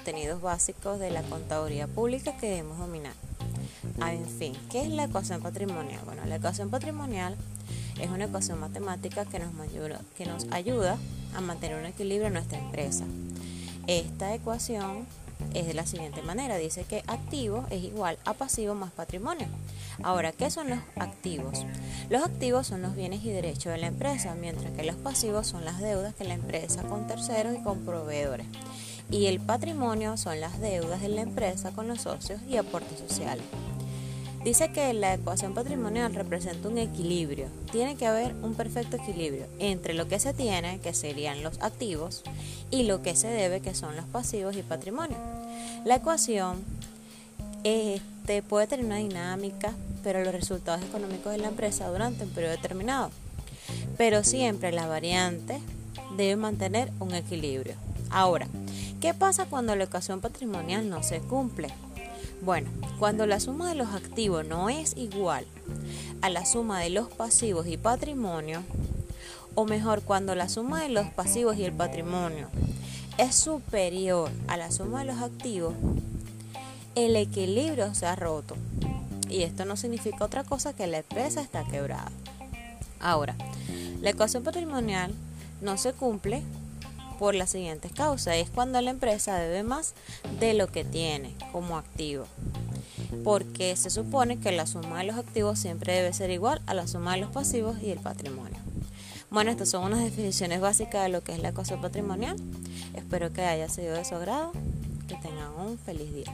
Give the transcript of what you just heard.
contenidos básicos de la contaduría pública que debemos dominar. Ah, en fin, ¿qué es la ecuación patrimonial? Bueno, la ecuación patrimonial es una ecuación matemática que nos ayuda, que nos ayuda a mantener un equilibrio en nuestra empresa. Esta ecuación es de la siguiente manera. Dice que activo es igual a pasivo más patrimonio. Ahora, ¿qué son los activos? Los activos son los bienes y derechos de la empresa, mientras que los pasivos son las deudas que la empresa con terceros y con proveedores. Y el patrimonio son las deudas de la empresa con los socios y aportes sociales. Dice que la ecuación patrimonial representa un equilibrio. Tiene que haber un perfecto equilibrio entre lo que se tiene, que serían los activos, y lo que se debe, que son los pasivos y patrimonio. La ecuación este, puede tener una dinámica, pero los resultados económicos de la empresa durante un periodo determinado. Pero siempre la variante debe mantener un equilibrio. Ahora, ¿qué pasa cuando la ecuación patrimonial no se cumple? Bueno, cuando la suma de los activos no es igual a la suma de los pasivos y patrimonio, o mejor, cuando la suma de los pasivos y el patrimonio es superior a la suma de los activos, el equilibrio se ha roto. Y esto no significa otra cosa que la empresa está quebrada. Ahora, la ecuación patrimonial no se cumple por las siguientes causas. Es cuando la empresa debe más de lo que tiene como activo. Porque se supone que la suma de los activos siempre debe ser igual a la suma de los pasivos y el patrimonio. Bueno, estas son unas definiciones básicas de lo que es la ecuación patrimonial. Espero que haya sido de su agrado. Que tengan un feliz día.